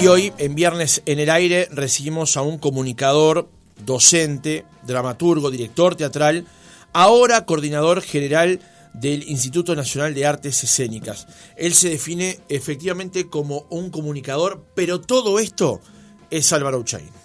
Y hoy, en Viernes en el Aire, recibimos a un comunicador, docente, dramaturgo, director teatral, ahora coordinador general del Instituto Nacional de Artes Escénicas. Él se define efectivamente como un comunicador, pero todo esto es Álvaro Uchain.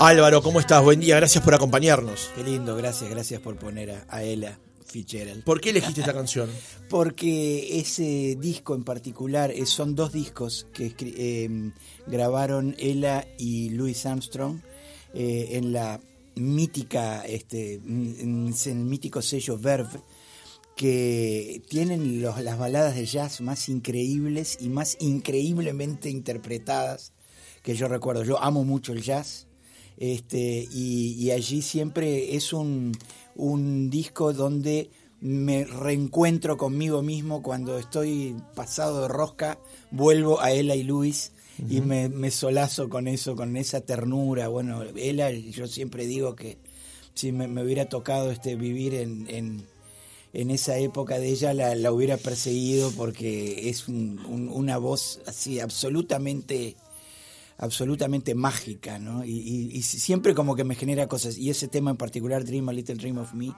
Álvaro, ¿cómo estás? Buen día, gracias por acompañarnos. Qué lindo, gracias, gracias por poner a, a Ella Fitzgerald. ¿Por qué elegiste esta canción? Porque ese disco en particular, eh, son dos discos que eh, grabaron Ella y Louis Armstrong eh, en la mítica, este, en el mítico sello Verve, que tienen los, las baladas de jazz más increíbles y más increíblemente interpretadas que yo recuerdo. Yo amo mucho el jazz este, y, allí siempre es un, un, disco donde me reencuentro conmigo mismo cuando estoy pasado de rosca, vuelvo a Ella y Luis y me, me, solazo con eso, con esa ternura. Bueno, Ella, yo siempre digo que si me, hubiera tocado este, vivir en, en, en, esa época de ella, la, la hubiera perseguido porque es una voz así absolutamente absolutamente mágica, ¿no? Y, siempre como que me genera cosas. Y ese tema en particular, Dream a Little Dream of Me,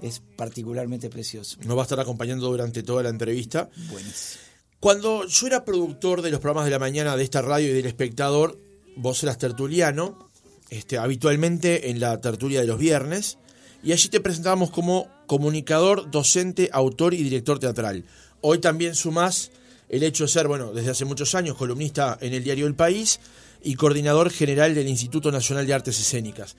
es particularmente precioso. Nos va a estar acompañando durante toda la entrevista. Buenísimo. Cuando yo era productor de los programas de la mañana de esta radio y del espectador, vos eras tertuliano, este, habitualmente en la tertulia de los viernes, y allí te presentábamos como comunicador, docente, autor y director teatral. Hoy también sumás el hecho de ser, bueno, desde hace muchos años columnista en el diario El País y coordinador general del Instituto Nacional de Artes Escénicas.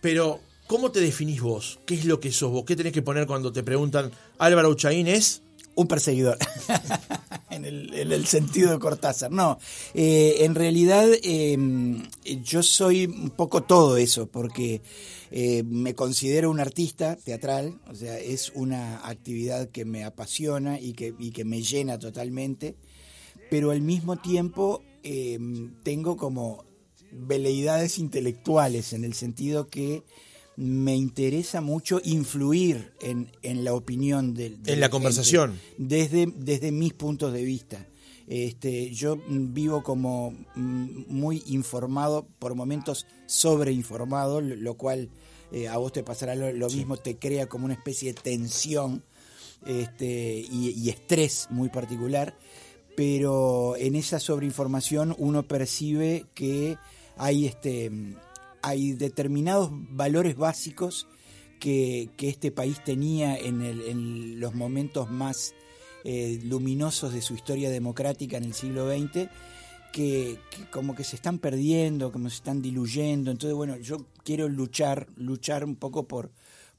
Pero, ¿cómo te definís vos? ¿Qué es lo que sos vos? ¿Qué tenés que poner cuando te preguntan Álvaro Uchaín es? Un perseguidor, en, el, sentido de Cortázar. No, eh, en realidad em, yo soy un poco todo eso, porque eh, me considero un artista teatral, o sea, es una actividad que me apasiona y que, y que me llena totalmente, pero al mismo tiempo em, tengo como veleidades intelectuales, en el sentido que me interesa mucho influir en, en la opinión de, en la conversación desde, desde mis puntos de vista. Este, yo vivo como mm, muy informado, por momentos sobreinformado, lo cual eh, a vos te pasará lo, mismo, te crea como una especie de tensión este, y, y, estrés muy particular, pero en esa sobreinformación uno percibe que hay este hay determinados valores básicos que, este país tenía en, los momentos más eh, luminosos de su historia democrática en el siglo XX, que, como que se están perdiendo, como se están diluyendo. Entonces, bueno, yo quiero luchar, luchar un poco por,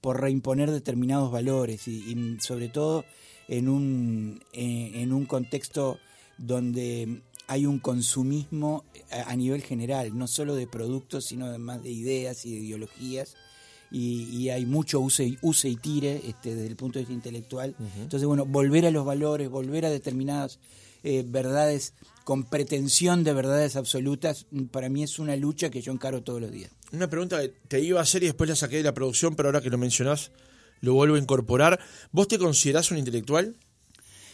por reimponer determinados valores y, sobre todo en un, eh, en un contexto donde hay un consumismo a nivel general, no solo de productos, sino además de ideas y de ideologías. Y, hay mucho use y, use y tire este, desde el punto de vista intelectual. Entonces, bueno, volver a los valores, volver a determinadas eh, verdades con pretensión de verdades absolutas, para mí es una lucha que yo encaro todos los días. Una pregunta que te iba a hacer y después la saqué de la producción, pero ahora que lo mencionás, lo vuelvo a incorporar. ¿Vos te considerás un intelectual?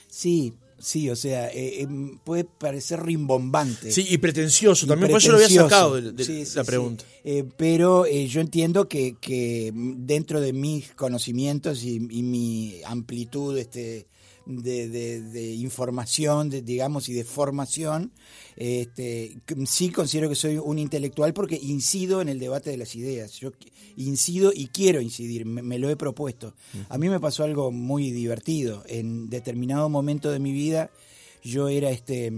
Sí, Sí, o sea, eh, eh, puede parecer rimbombante. Sí, y pretencioso también, por eso lo había sacado de, la pregunta. Eh, pero yo entiendo que, que, dentro de mis conocimientos y, y mi amplitud este, de, de, información, de, digamos, y de formación, este, sí considero que soy un intelectual porque incido en el debate de las ideas. Yo incido y quiero incidir, me, lo he propuesto. A mí me pasó algo muy divertido. En determinado momento de mi vida, yo era este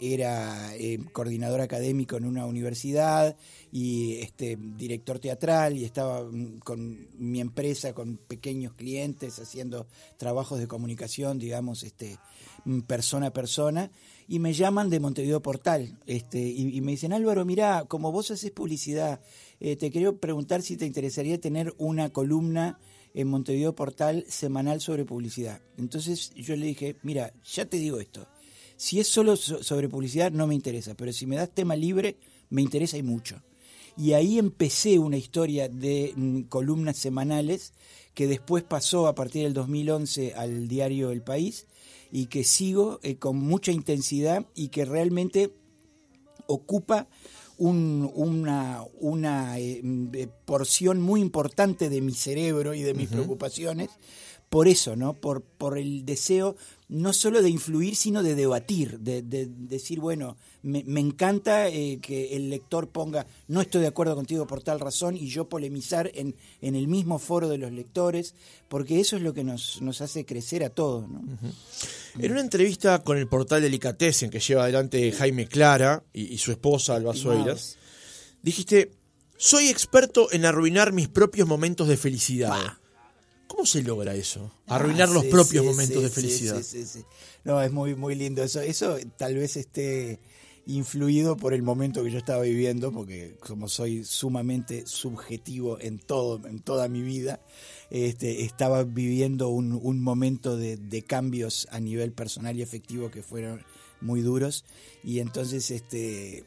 era eh, coordinador académico en una universidad y este director teatral y estaba mm, con mi empresa con pequeños clientes haciendo trabajos de comunicación digamos este mm, persona a persona. Y me llaman de Montevideo Portal este y, me dicen Álvaro mira como vos haces publicidad eh, te quería preguntar si te interesaría tener una columna en Montevideo Portal semanal sobre publicidad entonces yo le dije mira ya te digo esto Si es solo sobre publicidad, no me interesa, pero si me das tema libre, me interesa y mucho. Y ahí empecé una historia de mm, columnas semanales que después pasó a partir del 2011 al diario El País y que sigo eh, con mucha intensidad y que realmente ocupa una, una eh, mm, eh, porción muy importante de mi cerebro y de mis preocupaciones por eso, ¿no? Por, por el deseo no solo de influir, sino de debatir, de, decir, bueno, me, encanta eh, que el lector ponga, no estoy de acuerdo contigo por tal razón, y yo polemizar en, en el mismo foro de los lectores, porque eso es lo que nos, nos hace crecer a todos, ¿no? En una entrevista con el portal Delicatessen que lleva adelante Jaime Clara y, su esposa Alba Soeiras, dijiste, soy experto en arruinar mis propios momentos de felicidad. ¿Cómo se logra eso? Ah, Arruinar los propios momentos de felicidad. no, es muy, muy lindo eso. Eso tal vez esté influido por el momento que yo estaba viviendo, porque como soy sumamente subjetivo en todo, en toda mi vida, este, estaba viviendo un, momento de, cambios a nivel personal y efectivo que fueron muy duros y entonces este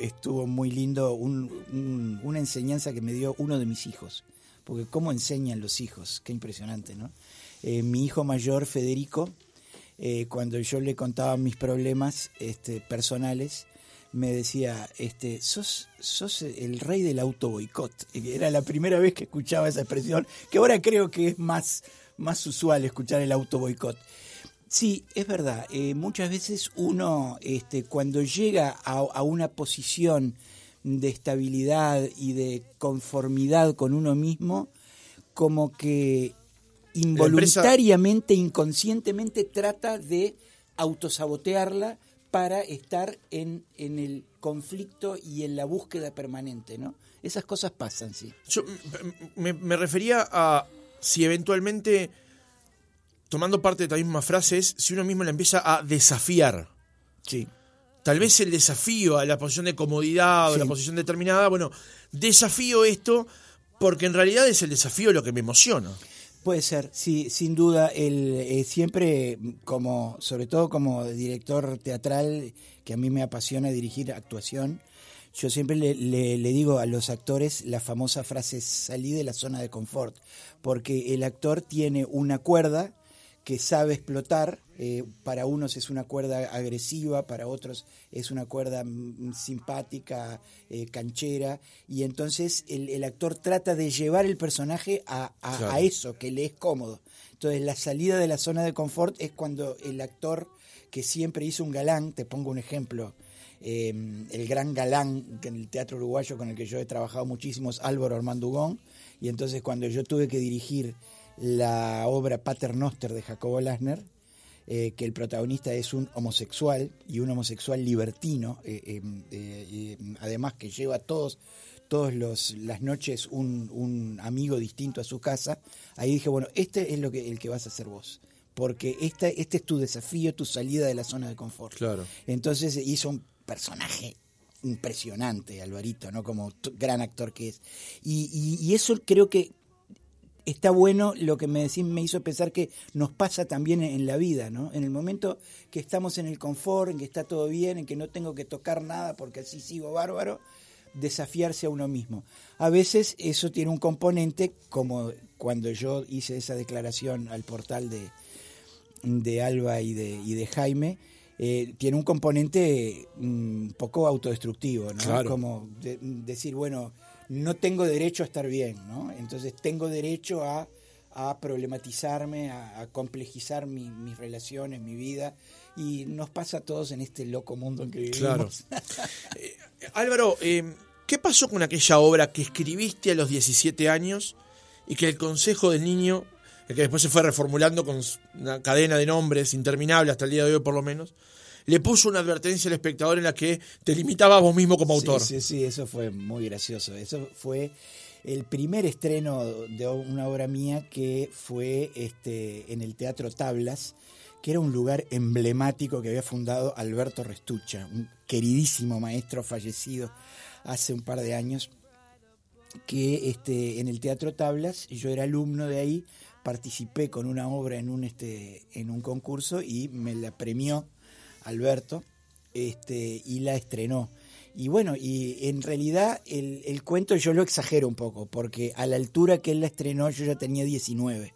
estuvo muy lindo una enseñanza que me dio uno de mis hijos porque cómo enseñan los hijos, qué impresionante, ¿no? Eh, mi hijo mayor, Federico, eh, cuando yo le contaba mis problemas este, personales, me decía, este, sos, sos el rey del auto boicot. Era la primera vez que escuchaba esa expresión, que ahora creo que es más, más usual escuchar el auto boicot. Sí, es verdad. Eh, muchas veces uno, este, cuando llega a, a una posición de estabilidad y de conformidad con uno mismo, como que involuntariamente, inconscientemente trata de autosabotearla para estar en, en el conflicto y en la búsqueda permanente, ¿no? Esas cosas pasan, sí. Yo me, me refería a si eventualmente, tomando parte de esta misma frase, si uno mismo la empieza a desafiar. Sí. Tal vez el desafío a la posición de comodidad o la posición determinada, bueno, desafío esto porque en realidad es el desafío lo que me emociona. Puede ser, sí, sin duda. El, eh, siempre, como, sobre todo como director teatral, que a mí me apasiona dirigir actuación, yo siempre le, le, digo a los actores la famosa frase salí de la zona de confort, porque el actor tiene una cuerda que sabe explotar. Eh, para unos es una cuerda agresiva, para otros es una cuerda mm, simpática, eh, canchera, y entonces el, actor trata de llevar el personaje a, eso, que le es cómodo. Entonces la salida de la zona de confort es cuando el actor que siempre hizo un galán, te pongo un ejemplo, em, el gran galán en el teatro uruguayo con el que yo he trabajado muchísimo es Álvaro Armando Ugón, y entonces cuando yo tuve que dirigir la obra Paternoster de Jacobo Lasner, eh, que el protagonista es un homosexual y un homosexual libertino, eh, eh, además que lleva todos todas las noches un, amigo distinto a su casa, ahí dije, bueno, este es lo que, el que vas a hacer vos. Porque este, este es tu desafío, tu salida de la zona de confort. Claro. Entonces hizo un personaje impresionante, Alvarito, ¿no? Como gran actor que es. y eso creo que está bueno lo que me decís, me hizo pensar que nos pasa también en la vida, ¿no? En el momento que estamos en el confort, en que está todo bien, en que no tengo que tocar nada porque así sigo bárbaro, desafiarse a uno mismo. A veces eso tiene un componente, como cuando yo hice esa declaración al portal de, de Alba y de, y de Jaime, eh, tiene un componente un mm, poco autodestructivo, ¿no? Como decir, bueno, no tengo derecho a estar bien, ¿no? Entonces tengo derecho a, problematizarme, a, complejizar mis relaciones, mi vida, y nos pasa a todos en este loco mundo en que vivimos. Claro. Eh, Álvaro, eh, ¿qué pasó con aquella obra que escribiste a los 17 años y que el Consejo del Niño, que después se fue reformulando con una cadena de nombres interminable hasta el día de hoy por lo menos, le puso una advertencia al espectador en la que te limitaba a vos mismo como autor. Sí, sí, eso fue muy gracioso. Eso fue el primer estreno de una obra mía que fue este, en el Teatro Tablas, que era un lugar emblemático que había fundado Alberto Restucha, un queridísimo maestro fallecido hace un par de años, que este, en el Teatro Tablas, yo era alumno de ahí, participé con una obra en un, este, en un concurso y me la premió Alberto, este, y la estrenó. Y bueno, y en realidad el, el, cuento yo lo exagero un poco, porque a la altura que él la estrenó yo ya tenía 19.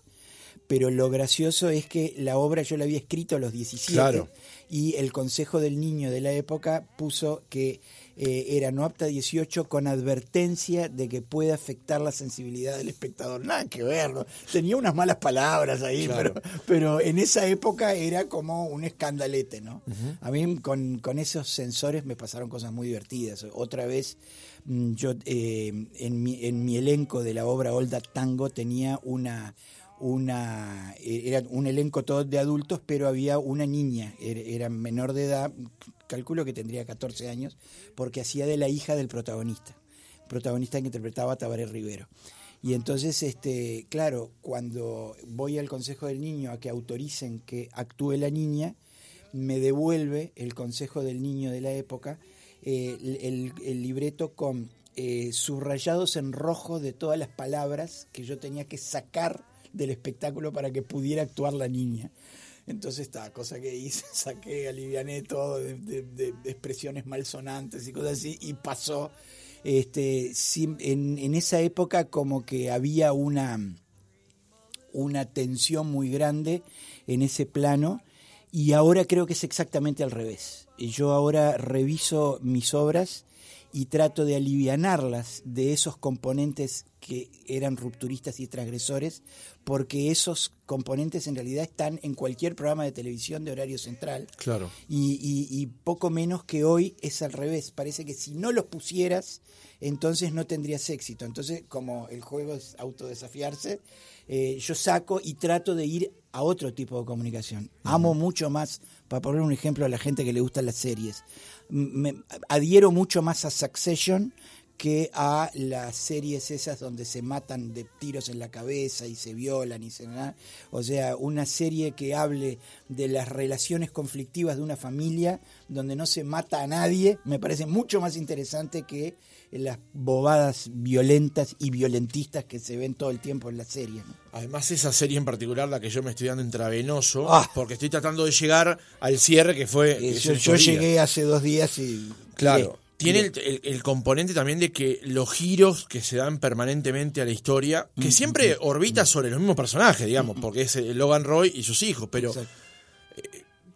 Pero lo gracioso es que la obra yo la había escrito a los 17 Claro. y el Consejo del Niño de la época puso que eh, era no apta 18 con advertencia de que puede afectar la sensibilidad del espectador. Nada que ver, ¿no? tenía unas malas palabras ahí, Claro. pero, pero en esa época era como un escandalete, ¿no? A mí con, con esos sensores me pasaron cosas muy divertidas. Otra vez mm, yo eh, en, mi, en mi elenco de la obra Olda Tango tenía una una eh, era un elenco todo de adultos, pero había una niña, era, era menor de edad, calculo que tendría 14 años, porque hacía de la hija del protagonista, protagonista que interpretaba a Tabaré Rivero. Y entonces, este, claro, cuando voy al Consejo del Niño a que autoricen que actúe la niña, me devuelve el Consejo del Niño de la época eh, el, el- libreto con eh, subrayados en rojo de todas las palabras que yo tenía que sacar del espectáculo para que pudiera actuar la niña. Entonces, esta cosa que hice, saqué, aliviané todo de, expresiones malsonantes y cosas así, y pasó. Este, en, en esa época como que había una, una tensión muy grande en ese plano y ahora creo que es exactamente al revés. Yo ahora reviso mis obras y trato de alivianarlas de esos componentes que eran rupturistas y transgresores, porque esos componentes en realidad están en cualquier programa de televisión de horario central. Claro. Y, y- y poco menos que hoy es al revés. Parece que si no los pusieras, entonces no tendrías éxito. Entonces, como el juego es autodesafiarse, eh, yo saco y trato de ir a otro tipo de comunicación. Amo mucho más, para poner un ejemplo a la gente que le gustan las series, me adhiero mucho más a Succession que a las series esas donde se matan de tiros en la cabeza y se violan y se o sea una serie que hable de las relaciones conflictivas de una familia donde no se mata a nadie me parece mucho más interesante que las bobadas violentas y violentistas que se ven todo el tiempo en las series ¿no? Además, esa serie en particular, la que yo me estoy dando intravenoso, Ah. porque estoy tratando de llegar al cierre que fue. Eh, que yo, llegué hace dos días y Claro. Tiene el, el- el componente también de que los giros que se dan permanentemente a la historia, que siempre orbita sobre los mismos personajes, digamos, porque es eh, Logan Roy y sus hijos, pero Exacto.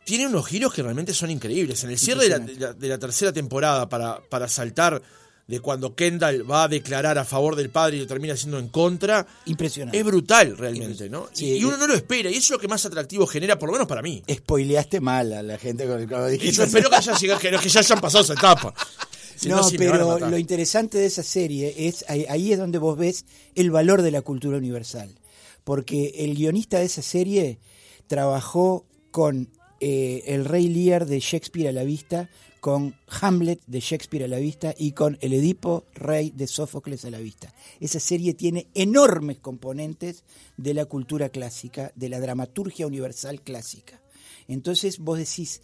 tiene unos giros que realmente son increíbles. En el cierre de la, de la- de la tercera temporada, para, para saltar de cuando Kendall va a declarar a favor del padre y lo termina haciendo en contra, impresionante es brutal realmente, ¿no? Sí, y, y uno no lo espera, y eso es lo que más atractivo genera, por lo menos para mí. spoileaste mal a la gente con cuando Y dijiste yo espero que, haya llegado- que, que ya hayan pasado esa etapa. Si no, pero lo interesante de esa serie es ahí, ahí es donde vos ves el valor de la cultura universal. Porque el guionista de esa serie trabajó con eh, El Rey Lear de Shakespeare a la vista, con Hamlet de Shakespeare a la vista y con El Edipo Rey de Sófocles a la vista. Esa serie tiene enormes componentes de la cultura clásica, de la dramaturgia universal clásica. Entonces vos decís,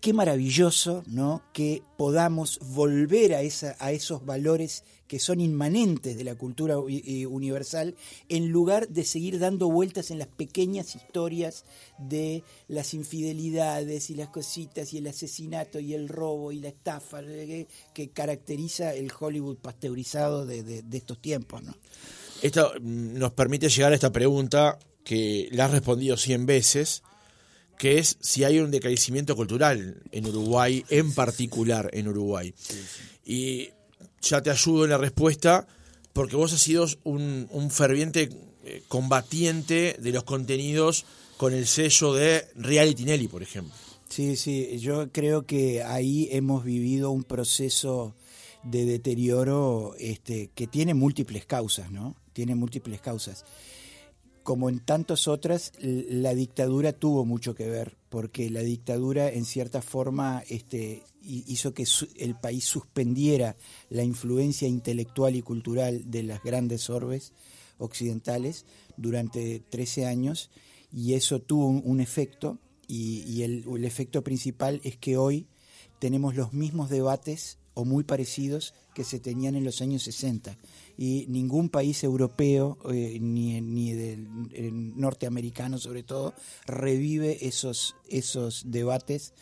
qué maravilloso, ¿no? Que podamos volver a, esa, a esos valores que son inmanentes de la cultura universal, en lugar de seguir dando vueltas en las pequeñas historias de las infidelidades y las cositas y el asesinato y el robo y la estafa que caracteriza el Hollywood pasteurizado de estos tiempos, ¿no? Esto mm, nos permite llegar a esta pregunta que la has respondido 100 veces, que es si hay un decrecimiento cultural en Uruguay, en particular en Uruguay. Y ya te ayudo en la respuesta porque vos has sido un, un ferviente eh, combatiente de los contenidos con el sello de Reality Nelly, por ejemplo. Sí, sí, yo creo que ahí hemos vivido un proceso de deterioro este, que tiene múltiples causas, ¿no? Tiene múltiples causas. Como en tantas otras, la dictadura tuvo mucho que ver, porque la dictadura en cierta forma este, hi- hizo que el país suspendiera la influencia intelectual y cultural de las grandes orbes occidentales durante 13 años y eso tuvo un, efecto y, el efecto principal es que hoy tenemos los mismos debates o muy parecidos que se tenían en los años 60 y ningún país europeo eh, ni, ni del el norteamericano sobre todo revive esos esos debates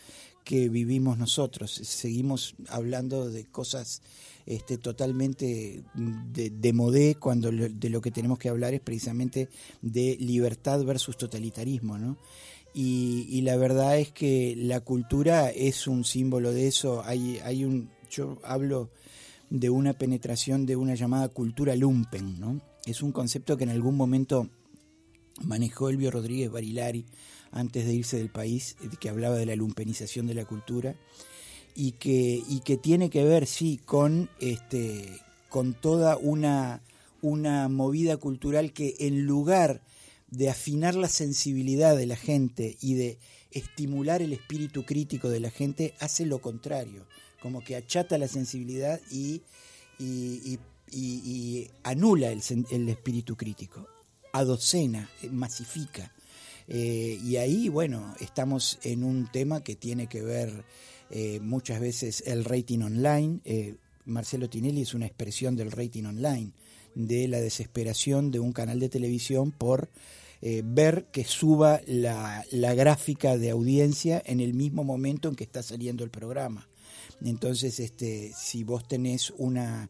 que vivimos nosotros. Seguimos hablando de cosas este, totalmente de, de modé cuando de lo que tenemos que hablar es precisamente de libertad versus totalitarismo, ¿no? Y, la verdad es que la cultura es un símbolo de eso. Hay, hay un, yo hablo de una penetración de una llamada cultura lumpen, ¿no? Es un concepto que en algún momento manejó Elvio Rodríguez Barilari antes de irse del país, eh, que hablaba de la lumpenización de la cultura y que, y que tiene que ver, sí, con, este, con toda una, una movida cultural que en lugar de afinar la sensibilidad de la gente y de estimular el espíritu crítico de la gente, hace lo contrario, como que achata la sensibilidad y, y, anula el, el espíritu crítico, adocena, masifica. Eh, y ahí, bueno, estamos en un tema que tiene que ver eh, muchas veces el rating online. Eh, Marcelo Tinelli es una expresión del rating online, de la desesperación de un canal de televisión por ver que suba la, gráfica de audiencia en el mismo momento en que está saliendo el programa. Entonces, este, si vos tenés una,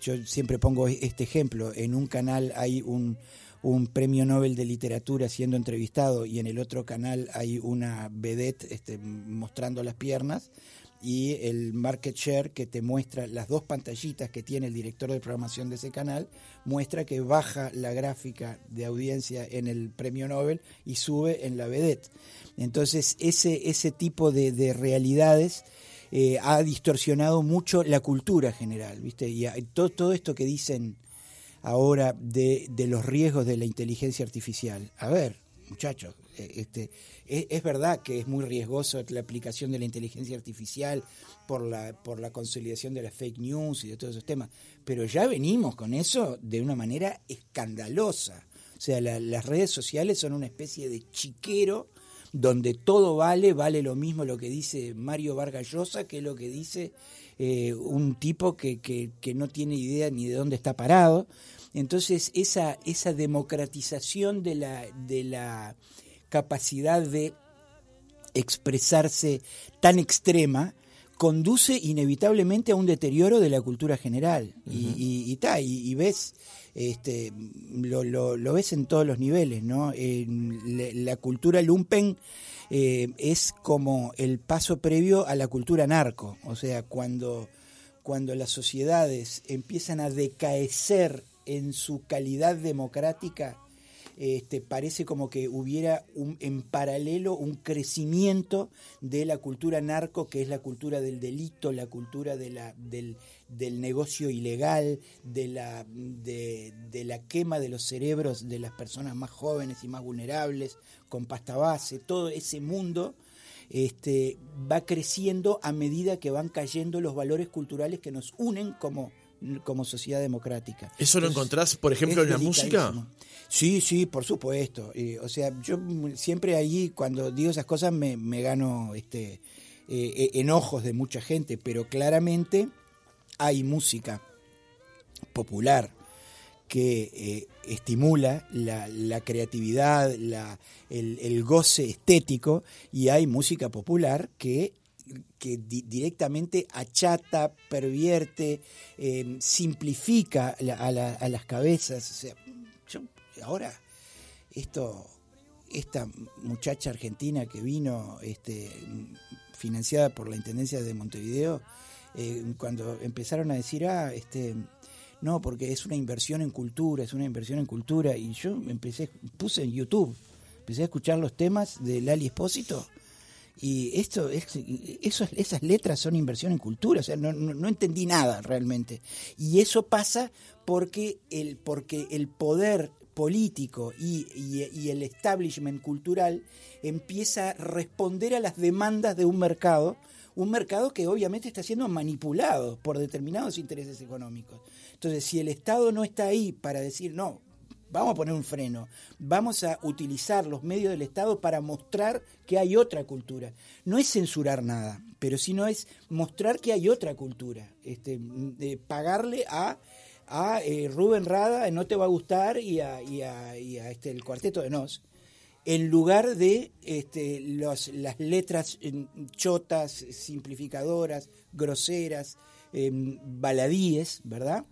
yo siempre pongo este ejemplo, en un canal hay un, un premio Nobel de literatura siendo entrevistado y en el otro canal hay una vedette este, mostrando las piernas y el market share que te muestra las dos pantallitas que tiene el director de programación de ese canal muestra que baja la gráfica de audiencia en el premio Nobel y sube en la vedette. Entonces ese, ese tipo de, realidades eh, ha distorsionado mucho la cultura general, ¿viste? Y todo, todo esto que dicen ahora de, de, los riesgos de la inteligencia artificial. A ver, muchachos, eh, este, es, verdad que es muy riesgoso la aplicación de la inteligencia artificial por la, por la consolidación de las fake news y de todos esos temas, pero ya venimos con eso de una manera escandalosa. O sea, las redes sociales son una especie de chiquero donde todo vale, vale lo mismo lo que dice Mario Vargas Llosa que lo que dice eh, un tipo que, que, que, no tiene idea ni de dónde está parado. Entonces, esa, esa democratización de la, de la capacidad de expresarse tan extrema conduce inevitablemente a un deterioro de la cultura general. Y, y, y, ves, este, lo, lo, lo, ves en todos los niveles, ¿no? la cultura lumpen eh, es como el paso previo a la cultura narco. O sea, cuando, cuando las sociedades empiezan a decaecer en su calidad democrática, este, parece como que hubiera un, en paralelo un crecimiento de la cultura narco, que es la cultura del delito, la cultura del, del negocio ilegal, de la, de, la quema de los cerebros de las personas más jóvenes y más vulnerables, con pasta base, todo ese mundo este, va creciendo a medida que van cayendo los valores culturales que nos unen como, como sociedad democrática. ¿Eso lo encontrás, por ejemplo, en la música? Sí, sí, por supuesto. o sea, yo siempre ahí, cuando digo esas cosas, me, gano este, eh, eh, enojos de mucha gente, pero claramente hay música popular que eh, estimula la, creatividad, la, el, goce estético, y hay música popular que que directamente achata, pervierte, eh, simplifica a, las cabezas. O sea, ahora, esto, esta muchacha argentina que vino este, financiada por la Intendencia de Montevideo, eh, cuando empezaron a decir, ah, este, no, porque es una inversión en cultura, es una inversión en cultura, y yo empecé, puse en YouTube, empecé a escuchar los temas de Lali Espósito y esto es, esas letras son inversión en cultura, o sea, no, no, entendí nada realmente. Y eso pasa porque el, porque el poder político y, y, el establishment cultural empieza a responder a las demandas de un mercado, un mercado que obviamente está siendo manipulado por determinados intereses económicos. Entonces, si el Estado no está ahí para decir, no, vamos a poner un freno, vamos a utilizar los medios del Estado para mostrar que hay otra cultura. No es censurar nada, pero sino es mostrar que hay otra cultura. Este, pagarle a, a eh, Rubén Rada, No Te Va a Gustar, y a, y a, este, el Cuarteto de Nos. en lugar de este, las letras chotas, simplificadoras, groseras, em, baladíes, ¿verdad?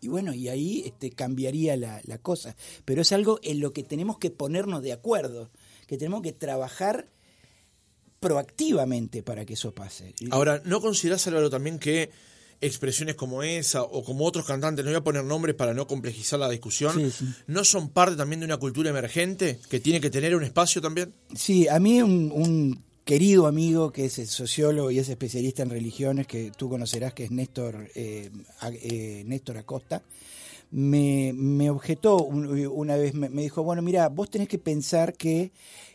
Y bueno, y ahí este, cambiaría la, la, cosa. Pero es algo en lo que tenemos que ponernos de acuerdo, que tenemos que trabajar proactivamente para que eso pase. Ahora, ¿no considerás, Álvaro, también que expresiones como esa o como otros cantantes, no voy a poner nombres para no complejizar la discusión, ¿no son parte también de una cultura emergente que tiene que tener un espacio también? Sí, a mí un, querido amigo que es sociólogo y es especialista en religiones, que tú conocerás, que es Néstor, eh, eh, Néstor Acosta, me, me objetó una vez, me, me dijo, bueno, mira, vos tenés que pensar que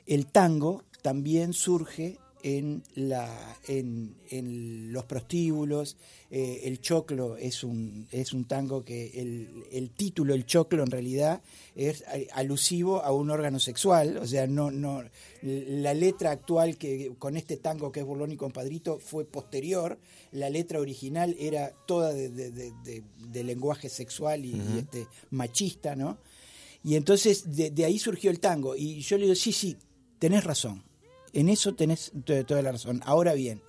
el tango también surge en, la, en, en los prostíbulos. Eh, el choclo es un, es un tango que el, el, título, el choclo, en realidad es alusivo a un órgano sexual. O sea, no, no, la letra actual que con este tango que es Burlón y Compadrito fue posterior. La letra original era toda de, de, lenguaje sexual y, este, machista, ¿no? Y entonces de ahí surgió el tango. Y yo le digo, sí, sí, tenés razón en eso tenés toda la razón. Ahora bien,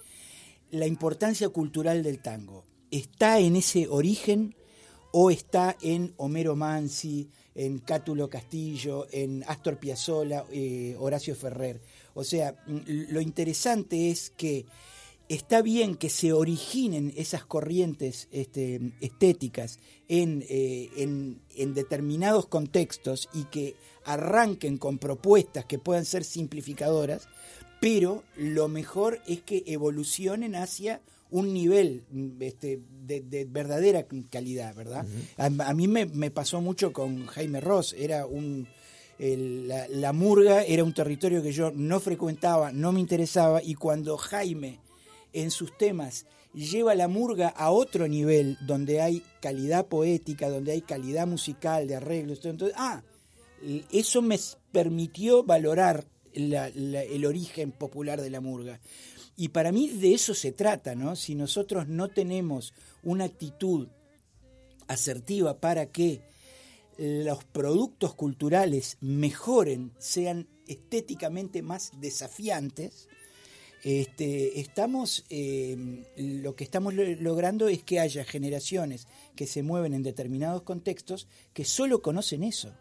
la importancia cultural del tango, ¿está en ese origen o está en Homero Mansi, en Cátulo Castillo, en Astor Piazzolla, eh, Horacio Ferrer? O sea, lo interesante es que está bien que se originen esas corrientes este, estéticas en, eh, en, en, determinados contextos y que arranquen con propuestas que puedan ser simplificadoras, pero lo mejor es que evolucionen hacia un nivel este, de, verdadera calidad, ¿verdad? a, mí me, pasó mucho con Jaime Ross, era un... la, murga era un territorio que yo no frecuentaba, no me interesaba, y cuando Jaime en sus temas lleva la murga a otro nivel, donde hay calidad poética, donde hay calidad musical, de arreglos, entonces, ah, eso me permitió valorar el origen popular de la murga. Y para mí de eso se trata, ¿no? Si nosotros no tenemos una actitud asertiva para que los productos culturales mejoren, sean estéticamente más desafiantes, este, estamos, eh, lo que estamos logrando es que haya generaciones que se mueven en determinados contextos que solo conocen eso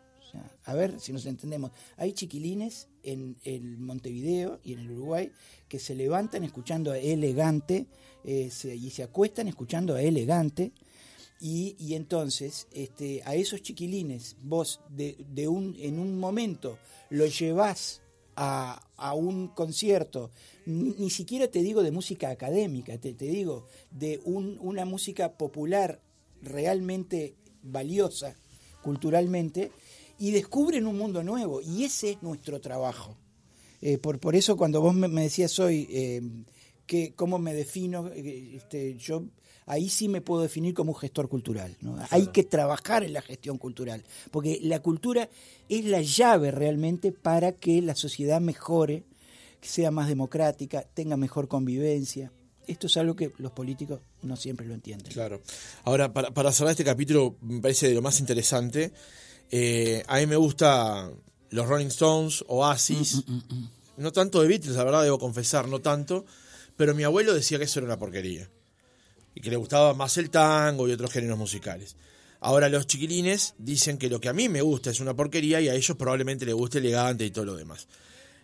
a ver si nos entendemos. Hay chiquilines en, Montevideo y en el Uruguay que se levantan escuchando a Elegante eh, y se acuestan escuchando a Elegante. Y, entonces este, a esos chiquilines vos de, un, en un momento lo llevas a, un concierto, ni, siquiera te digo de música académica, te, te digo de una música popular realmente valiosa culturalmente, y descubren un mundo nuevo. Y ese es nuestro trabajo. Eh, por, por eso cuando vos me, decías hoy eh, que, cómo me defino, eh, este, yo ahí sí me puedo definir como un gestor cultural. Hay que trabajar en la gestión cultural, porque la cultura es la llave realmente para que la sociedad mejore, sea más democrática, tenga mejor convivencia. Esto es algo que los políticos no siempre lo entienden. Claro. Ahora, para, para cerrar este capítulo, me parece de lo más interesante eh, a mí me gusta los Rolling Stones, Oasis. Mm, mm, mm, no tanto de Beatles, la verdad, debo confesar, no tanto. Pero mi abuelo decía que eso era una porquería. Y que le gustaba más el tango y otros géneros musicales. Ahora los chiquilines dicen que lo que a mí me gusta es una porquería y a ellos probablemente les guste elegante y todo lo demás.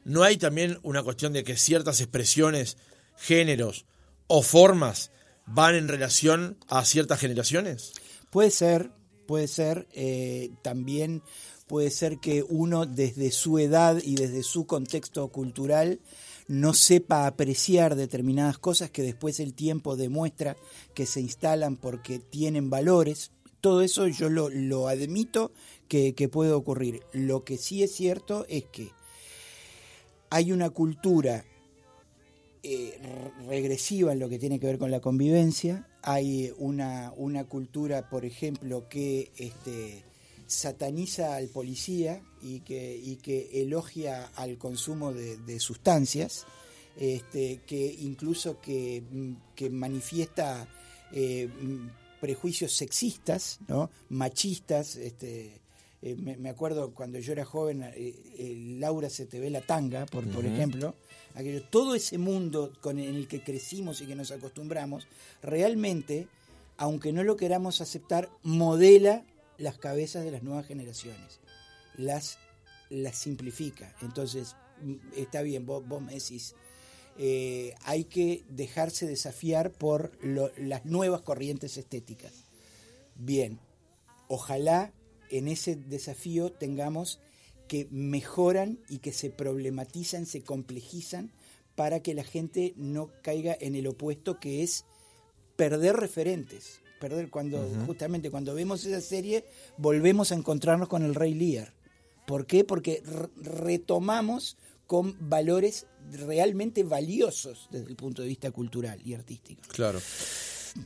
¿No hay también una cuestión de que ciertas expresiones, géneros o formas van en relación a ciertas generaciones? Puede ser, puede ser, eh, también puede ser que uno desde su edad y desde su contexto cultural no sepa apreciar determinadas cosas que después el tiempo demuestra que se instalan porque tienen valores. Todo eso yo lo, admito que, puede ocurrir. Lo que sí es cierto es que hay una cultura eh, regresiva en lo que tiene que ver con la convivencia, hay una, una cultura, por ejemplo, que este, sataniza al policía y que, y que elogia al consumo de, sustancias, este, que incluso que, que manifiesta eh, prejuicios sexistas, ¿no? machistas, este, eh, me, acuerdo cuando yo era joven, eh, Laura se te ve la tanga, por, por ejemplo, aquello, todo ese mundo con, en el que crecimos y que nos acostumbramos, realmente, aunque no lo queramos aceptar, modela las cabezas de las nuevas generaciones, las, las simplifica. Entonces, mm, está bien, vos, vos me decís, eh, hay que dejarse desafiar por las nuevas corrientes estéticas. Bien, ojalá en ese desafío tengamos que mejoran y que se problematizan, se complejizan para que la gente no caiga en el opuesto que es perder referentes. Perder cuando, justamente cuando vemos esa serie, volvemos a encontrarnos con el Rey Lear. ¿Por qué? Porque retomamos con valores realmente valiosos desde el punto de vista cultural y artístico. Claro.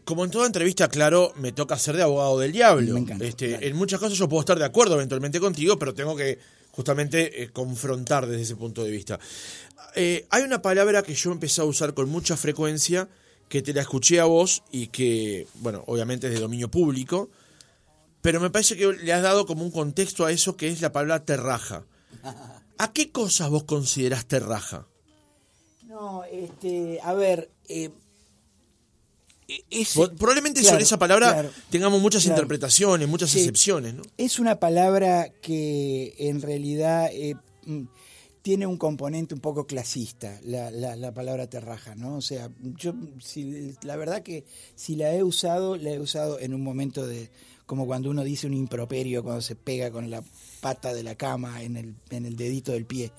Como en toda entrevista, claro, me toca ser de abogado del diablo. este, En muchas cosas yo puedo estar de acuerdo eventualmente contigo, pero tengo que justamente eh, confrontar desde ese punto de vista. Eh, hay una palabra que yo empecé a usar con mucha frecuencia, que te la escuché a vos y que, bueno, obviamente es de dominio público, pero me parece que le has dado como un contexto a eso que es la palabra terraja. ¿A qué cosas vos considerás terraja? No, este, a ver, eh, probablemente sobre esa palabra tengamos muchas interpretaciones, muchas excepciones. ¿no? Es una palabra que en realidad eh, mm, tiene un componente un poco clasista, la, la, palabra terraja, ¿no? O sea, yo si, la verdad que si la he usado, la he usado en un momento de como cuando uno dice un improperio, cuando se pega con la pata de la cama en el, en el dedito del pie.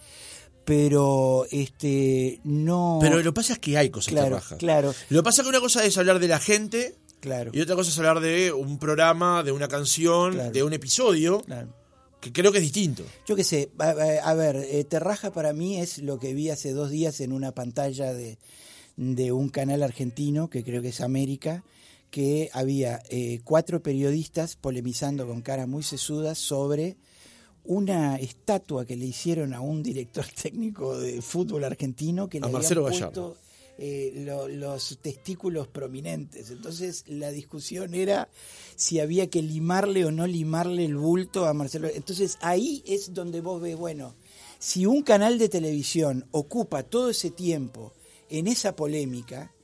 Pero este no pero lo que pasa es que hay cosas claro, claro. Lo que pasa es que una cosa es hablar de la gente claro. y otra cosa es hablar de un programa de una canción de un episodio que creo que es distinto. Yo qué sé a, ver eh, Terraja para mí es lo que vi hace dos días en una pantalla de, de un canal argentino que creo que es América que había eh, cuatro periodistas polemizando con cara muy sesudas sobre una estatua que le hicieron a un director técnico de fútbol argentino que le habían puesto eh, los testículos prominentes. Entonces la discusión era si había que limarle o no limarle el bulto a Marcelo. Entonces ahí es donde vos ves, bueno, si un canal de televisión ocupa todo ese tiempo en esa polémica,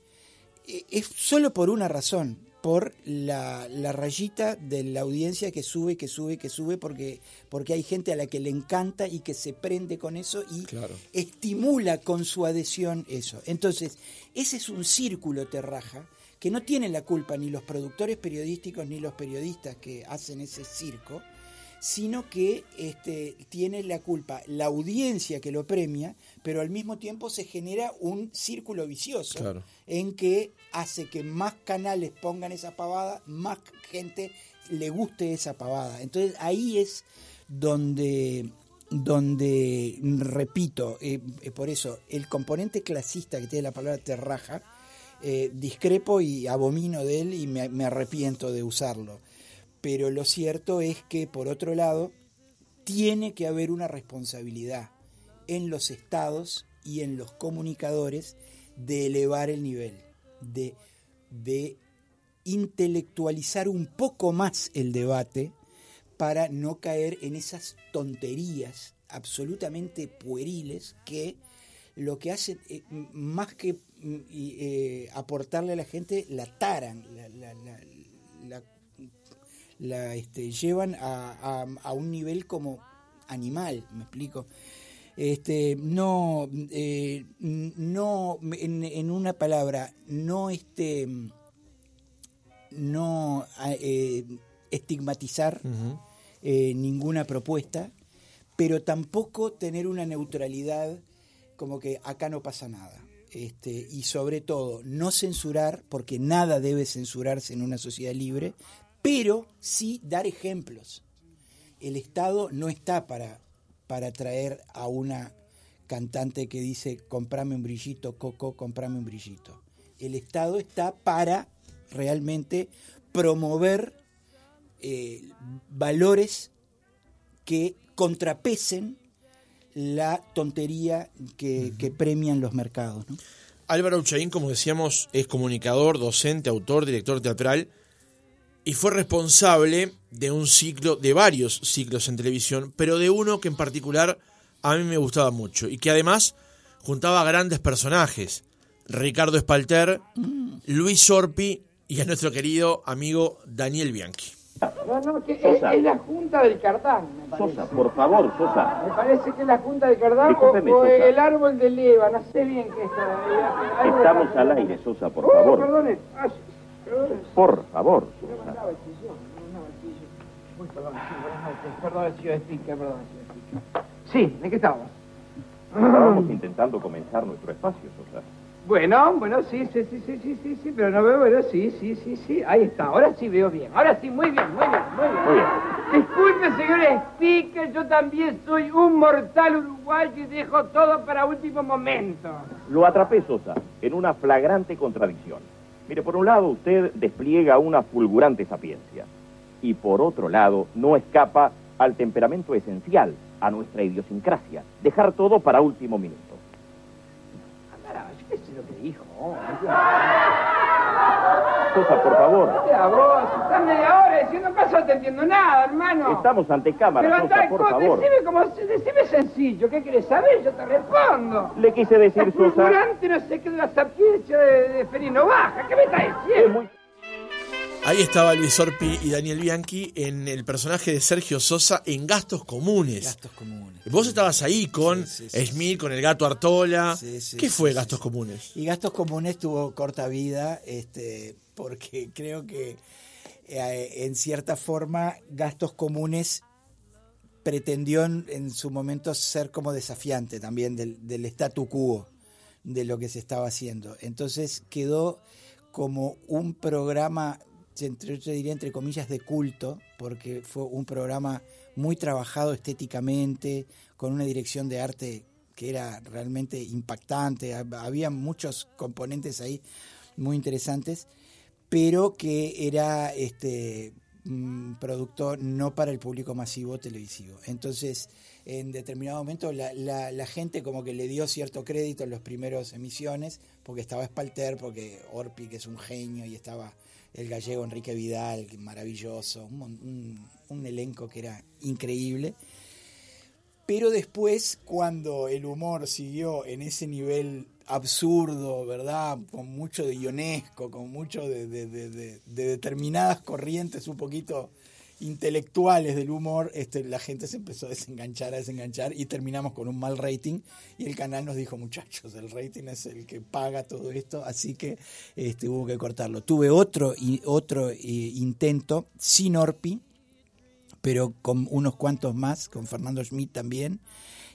es solo por una razón, por la, rayita de la audiencia que sube, que sube, que sube, porque, porque hay gente a la que le encanta y que se prende con eso y estimula con su adhesión eso. Entonces, ese es un círculo terraja que no tienen la culpa ni los productores periodísticos ni los periodistas que hacen ese circo, sino que este, tiene la culpa la audiencia que lo premia, pero al mismo tiempo se genera un círculo vicioso en que hace que más canales pongan esa pavada, más gente le guste esa pavada. Entonces ahí es donde, donde repito, eh, eh, por eso, el componente clasista que tiene la palabra terraja, eh, discrepo y abomino de él y me arrepiento de usarlo pero lo cierto es que, por otro lado, tiene que haber una responsabilidad en los estados y en los comunicadores de elevar el nivel, de, de intelectualizar un poco más el debate para no caer en esas tonterías absolutamente pueriles que lo que hacen, eh, más que eh, aportarle a la gente, la taran, la la este, llevan a, a, un nivel como animal, me explico. Este, no, eh, no, en, una palabra, no este, no eh, estigmatizar eh, ninguna propuesta, pero tampoco tener una neutralidad como que acá no pasa nada. Este, y sobre todo no censurar, porque nada debe censurarse en una sociedad libre, pero sí dar ejemplos. El Estado no está para, para traer a una cantante que dice comprame un brillito, Coco, comprame un brillito. El Estado está para realmente promover eh, valores que contrapesen la tontería que, premian los mercados. Álvaro Uchaín, como decíamos, es comunicador, docente, autor, director teatral y fue responsable de un ciclo, de varios ciclos en televisión, pero de uno que en particular a mí me gustaba mucho y que además juntaba grandes personajes. Ricardo Espalter, Luis Sorpi y a nuestro querido amigo Daniel Bianchi. No, no, que es, es la Junta del Cardán, me parece. Sosa, por favor, Sosa. Me parece que es la Junta del Cardán o, Discúlpeme, o Sosa. el árbol de leva, no sé bien qué de Estamos al aire, Sosa, por Oh, favor. perdone. Por favor, No Sosa. mandaba el sillón, no mandaba el sillón. Uy, perdón, sí, buenas noches. Perdón, señor Speaker, perdón, señor Speaker. Sí, ¿de qué estábamos? Estábamos intentando comenzar nuestro espacio, Sosa. Bueno, bueno, sí, sí, sí, sí, sí, sí, sí, pero no veo, bueno, sí, sí, sí, sí, ahí está, ahora sí veo bien, ahora sí, muy bien, muy bien, muy bien. Muy bien. Disculpe, señor Speaker, yo también soy un mortal uruguayo y dejo todo para último momento. Lo atrapé, Sosa, en una flagrante contradicción. Mire, por un lado usted despliega una fulgurante sapiencia y por otro lado no escapa al temperamento esencial, a nuestra idiosincrasia, dejar todo para último minuto. Yo sé lo que dijo. Sosa, por favor, Ya, vos, estás media hora diciendo cosas, no te entiendo nada, hermano. estamos ante Pero cámara, anda, Sosa, por favor. decime como, decime sencillo, ¿qué querés saber? Yo te respondo. Le quise decir, Sosa, fulgurante no sé qué de la sapiencia de, de Ferino Baja, ¿qué me estás es diciendo? muy... Ahí estaba Luis Sorpi y Daniel Bianchi en el personaje de Sergio Sosa en Gastos Comunes. Gastos comunes. Vos estabas ahí con Sí, sí, sí, Smith, con el gato Artola. Sí, sí, ¿Qué sí, fue sí, Gastos sí. Comunes? Y Gastos Comunes tuvo corta vida, este, porque creo que eh, en cierta forma Gastos Comunes pretendió en, su momento ser como desafiante también del, del statu quo de lo que se estaba haciendo. Entonces quedó como un programa, entre, yo diría entre comillas, de culto, porque fue un programa muy trabajado estéticamente, con una dirección de arte que era realmente impactante, hab- había muchos componentes ahí muy interesantes, pero que era este producto no para el público masivo televisivo. Entonces, en determinado momento la, la- gente como que le dio cierto crédito en las primeras emisiones, porque estaba Spalter, porque Orpi, que es un genio, y estaba el gallego Enrique Vidal, que maravilloso, un- un elenco que era increíble. Pero después, cuando el humor siguió en ese nivel absurdo, ¿verdad? Con mucho de ionesco, con mucho de, de- de- de- de determinadas corrientes un poquito intelectuales del humor, este, la gente se empezó a desenganchar, a desenganchar y terminamos con un mal rating y el canal nos dijo, muchachos, el rating es el que paga todo esto, así que este, hubo que cortarlo. Tuve otro, otro eh, intento sin Orpi, pero con unos cuantos más, con Fernando Schmidt también,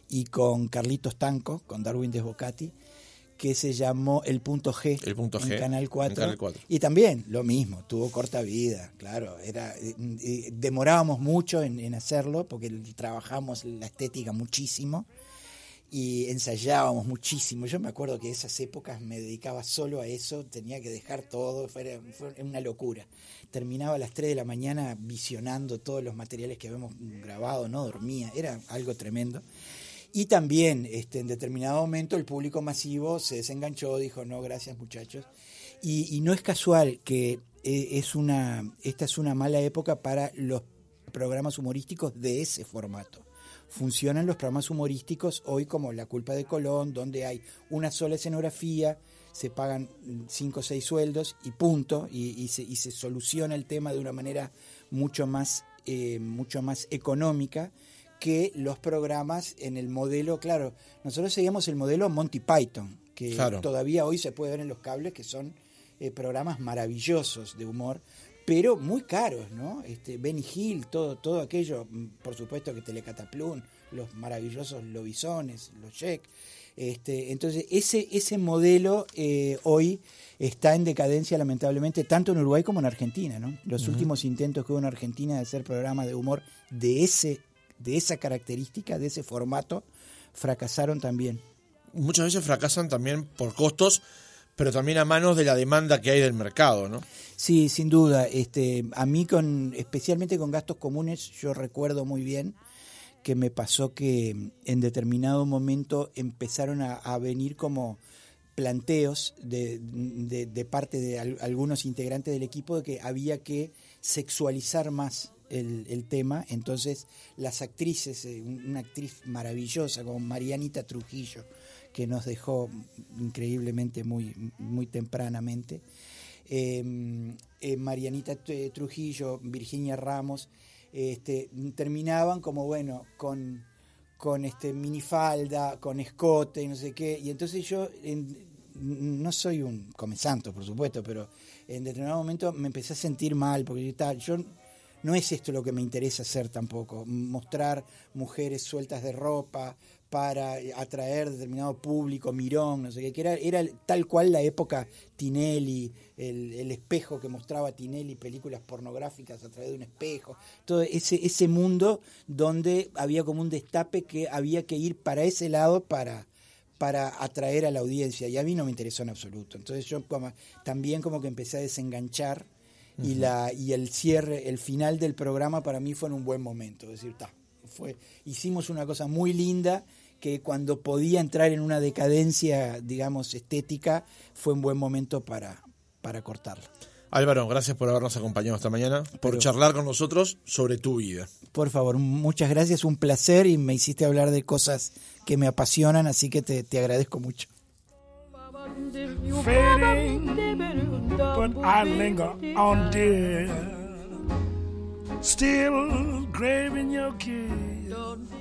y con Carlitos Tanco, con Darwin Desbocati, que se llamó El Punto G, El Punto en, G, Canal 4, en Canal 4. Y también lo mismo, tuvo corta vida, claro. Era, eh, demorábamos mucho en, en hacerlo porque trabajamos la estética muchísimo y ensayábamos muchísimo. Yo me acuerdo que esas épocas me dedicaba solo a eso, tenía que dejar todo, fue, fue una locura. Terminaba a las 3 de la mañana visionando todos los materiales que habíamos grabado, no dormía, era algo tremendo. Y también, este, en determinado momento, el público masivo se desenganchó, dijo, no, gracias muchachos. Y, no es casual que eh, es una, esta es una mala época para los programas humorísticos de ese formato. Funcionan los programas humorísticos hoy como La culpa de Colón, donde hay una sola escenografía, se pagan cinco o seis sueldos y punto, y, y se, y se soluciona el tema de una manera mucho más, eh, mucho más económica que los programas en el modelo, claro, nosotros seguíamos el modelo Monty Python, que Claro. todavía hoy se puede ver en los cables, que son eh, programas maravillosos de humor, pero muy caros, ¿no? Este, Benny Hill, todo, todo aquello, mm, por supuesto que Telecataplum, los maravillosos Lobisones, los Check. Este, entonces, ese, ese modelo eh, hoy está en decadencia, lamentablemente, tanto en Uruguay como en Argentina, ¿no? Los últimos intentos que hubo en Argentina de hacer programas de humor de, ese, de esa característica, de ese formato, fracasaron también. Muchas veces fracasan también por costos, pero también a manos de la demanda que hay del mercado, ¿no? Sí, sin duda. Este, a mí, con, especialmente con gastos comunes, yo recuerdo muy bien que me pasó que en determinado momento empezaron a, a venir como planteos de, de- de parte de al- algunos integrantes del equipo de que había que sexualizar más el, tema, entonces las actrices, eh, un- una actriz maravillosa como Marianita Trujillo, que nos dejó increíblemente muy, muy tempranamente, eh, eh, Marianita Trujillo, Virginia Ramos, este, terminaban como bueno con, con este minifalda, con escote y no sé qué, y entonces yo no soy un comesanto, por supuesto, pero en determinado momento me empecé a sentir mal, porque yo, estaba- yo no es esto lo que me interesa hacer tampoco, mostrar mujeres sueltas de ropa para atraer determinado público, mirón, no sé qué, que era, era tal cual la época Tinelli, el, espejo que mostraba Tinelli, películas pornográficas a través de un espejo, todo ese, mundo donde había como un destape que había que ir para ese lado para, para atraer a la audiencia y a mí no me interesó en absoluto. Entonces yo también como que empecé a desenganchar y la y el cierre, el final del programa para mí fue en un buen momento, es decir, ta, fue hicimos una cosa muy linda que cuando podía entrar en una decadencia, digamos, estética, fue un buen momento para para cortarla. Álvaro, gracias por habernos acompañado esta mañana, por Pero- charlar con nosotros sobre tu vida. Por favor, muchas gracias, un placer y me hiciste hablar de cosas que me apasionan, así que te, te agradezco mucho. Fading, but I linger on, dear. Still craving your kiss.